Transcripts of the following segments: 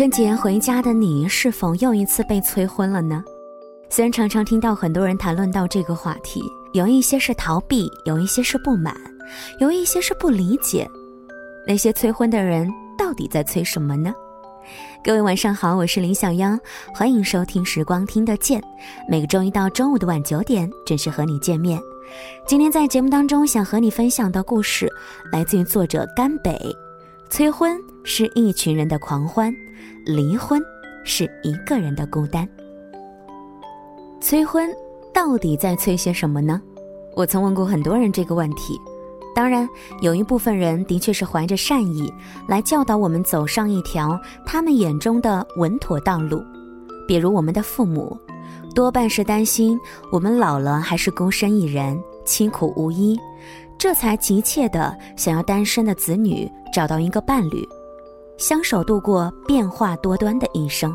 春节回家的你，是否又一次被催婚了呢？虽然常常听到很多人谈论到这个话题，有一些是逃避，有一些是不满，有一些是不理解。那些催婚的人到底在催什么呢？各位晚上好，我是林小央，欢迎收听《时光听得见》，每个周一到周五的晚九点准时和你见面。今天在节目当中想和你分享的故事，来自于作者甘北。催婚是一群人的狂欢，离婚是一个人的孤单。催婚到底在催些什么呢？我曾问过很多人这个问题。当然，有一部分人的确是怀着善意来教导我们走上一条他们眼中的稳妥道路，比如我们的父母，多半是担心我们老了还是孤身一人，凄苦无依。这才急切的想要单身的子女找到一个伴侣，相守度过变化多端的一生。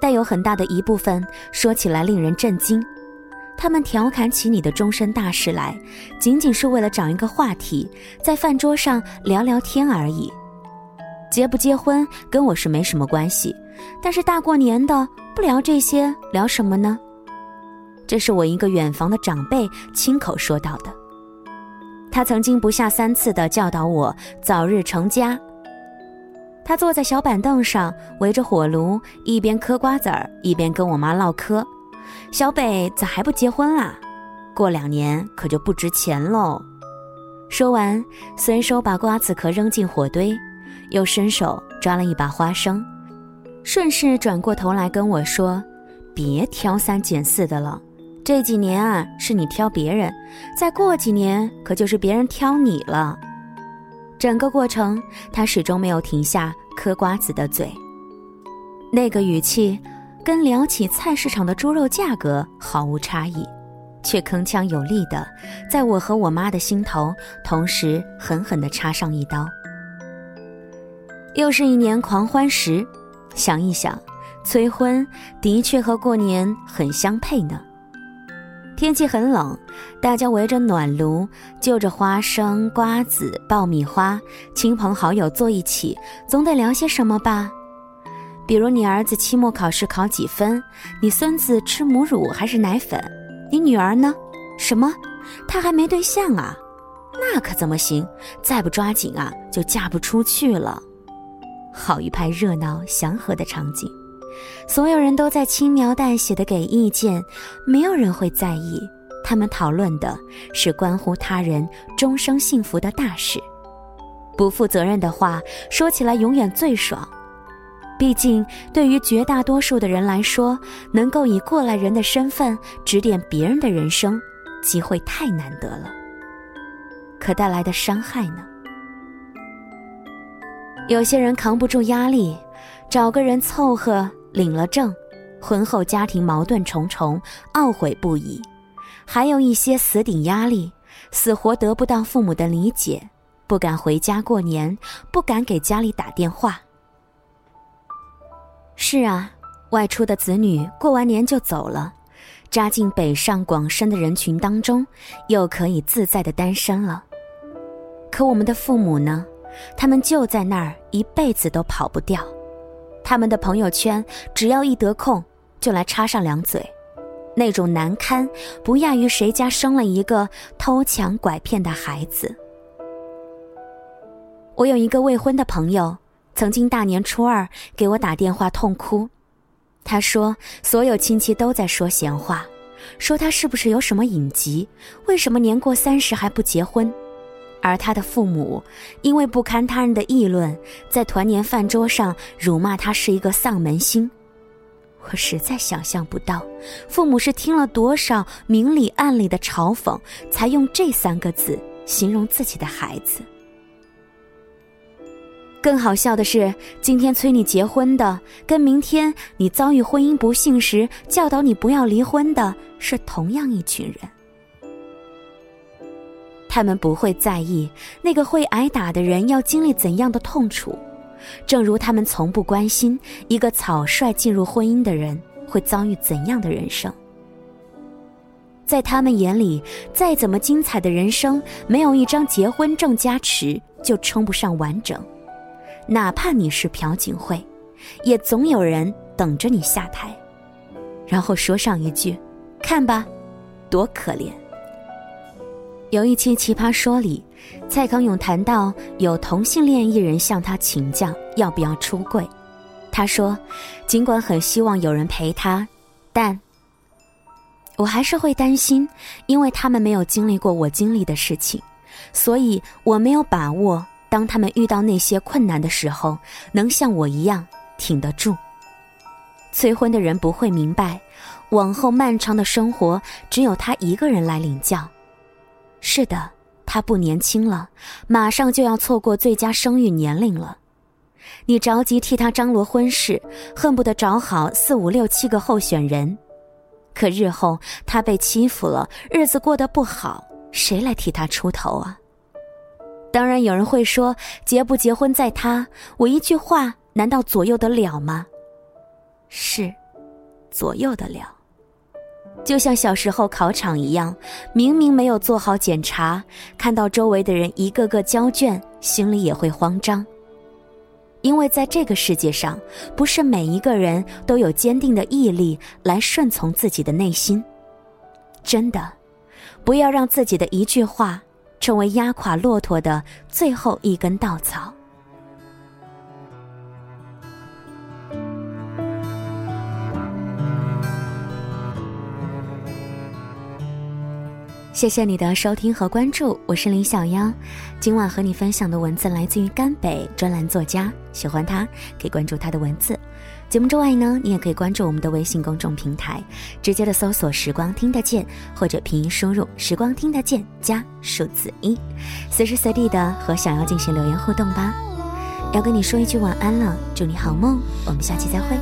但有很大的一部分说起来令人震惊，他们调侃起你的终身大事来，仅仅是为了找一个话题，在饭桌上聊聊天而已。结不结婚跟我是没什么关系，但是大过年的不聊这些，聊什么呢？这是我一个远房的长辈亲口说到的。他曾经不下三次的教导我早日成家。他坐在小板凳上，围着火炉，一边嗑瓜子儿，一边跟我妈唠嗑：“小北咋还不结婚啊？过两年可就不值钱喽。”说完，随手把瓜子壳扔进火堆，又伸手抓了一把花生，顺势转过头来跟我说：“别挑三拣四的了。”这几年啊，是你挑别人，再过几年可就是别人挑你了。整个过程，他始终没有停下嗑瓜子的嘴。那个语气，跟聊起菜市场的猪肉价格毫无差异，却铿锵有力的，在我和我妈的心头同时狠狠地插上一刀。又是一年狂欢时，想一想，催婚的确和过年很相配呢。天气很冷，大家围着暖炉，就着花生、瓜子、爆米花，亲朋好友坐一起，总得聊些什么吧？比如你儿子期末考试考几分？你孙子吃母乳还是奶粉？你女儿呢？什么？她还没对象啊？那可怎么行？再不抓紧啊，就嫁不出去了。好一派热闹祥和的场景。所有人都在轻描淡写的给意见，没有人会在意。他们讨论的是关乎他人终生幸福的大事。不负责任的话说起来永远最爽。毕竟，对于绝大多数的人来说，能够以过来人的身份指点别人的人生，机会太难得了。可带来的伤害呢？有些人扛不住压力，找个人凑合。领了证，婚后家庭矛盾重重，懊悔不已；还有一些死顶压力，死活得不到父母的理解，不敢回家过年，不敢给家里打电话。是啊，外出的子女过完年就走了，扎进北上广深的人群当中，又可以自在的单身了。可我们的父母呢？他们就在那儿，一辈子都跑不掉。他们的朋友圈，只要一得空就来插上两嘴，那种难堪不亚于谁家生了一个偷抢拐骗的孩子。我有一个未婚的朋友，曾经大年初二给我打电话痛哭，他说所有亲戚都在说闲话，说他是不是有什么隐疾，为什么年过三十还不结婚。而他的父母，因为不堪他人的议论，在团年饭桌上辱骂他是一个丧门星。我实在想象不到，父母是听了多少明里暗里的嘲讽，才用这三个字形容自己的孩子。更好笑的是，今天催你结婚的，跟明天你遭遇婚姻不幸时教导你不要离婚的，是同样一群人。他们不会在意那个会挨打的人要经历怎样的痛楚，正如他们从不关心一个草率进入婚姻的人会遭遇怎样的人生。在他们眼里，再怎么精彩的人生，没有一张结婚证加持就称不上完整。哪怕你是朴槿惠，也总有人等着你下台，然后说上一句：“看吧，多可怜。”有一期《奇葩说》里，蔡康永谈到有同性恋艺人向他请教要不要出柜，他说：“尽管很希望有人陪他，但我还是会担心，因为他们没有经历过我经历的事情，所以我没有把握，当他们遇到那些困难的时候，能像我一样挺得住。”催婚的人不会明白，往后漫长的生活只有他一个人来领教。是的，他不年轻了，马上就要错过最佳生育年龄了。你着急替他张罗婚事，恨不得找好四五六七个候选人，可日后他被欺负了，日子过得不好，谁来替他出头啊？当然，有人会说，结不结婚在他，我一句话难道左右得了吗？是，左右得了。就像小时候考场一样，明明没有做好检查，看到周围的人一个个交卷，心里也会慌张。因为在这个世界上，不是每一个人都有坚定的毅力来顺从自己的内心。真的，不要让自己的一句话成为压垮骆驼的最后一根稻草。谢谢你的收听和关注，我是林小妖。今晚和你分享的文字来自于甘北专栏作家，喜欢他可以关注他的文字。节目之外呢，你也可以关注我们的微信公众平台，直接的搜索“时光听得见”或者拼音输入“时光听得见”加数字一，随时随地的和小妖进行留言互动吧。要跟你说一句晚安了，祝你好梦，我们下期再会。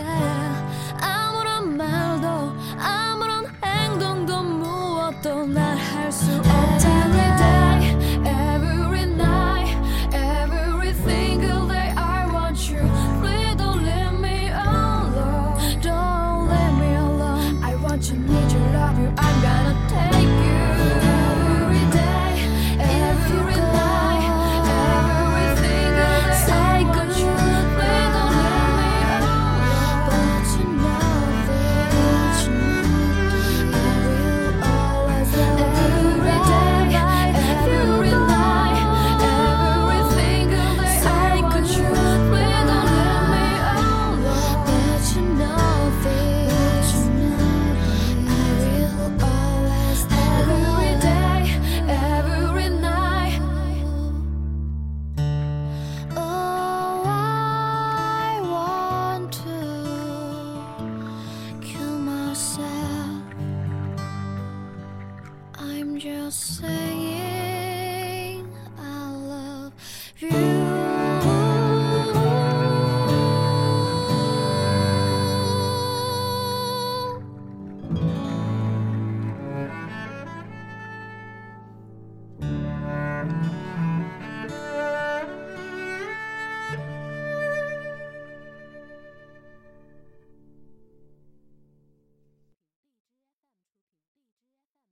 die.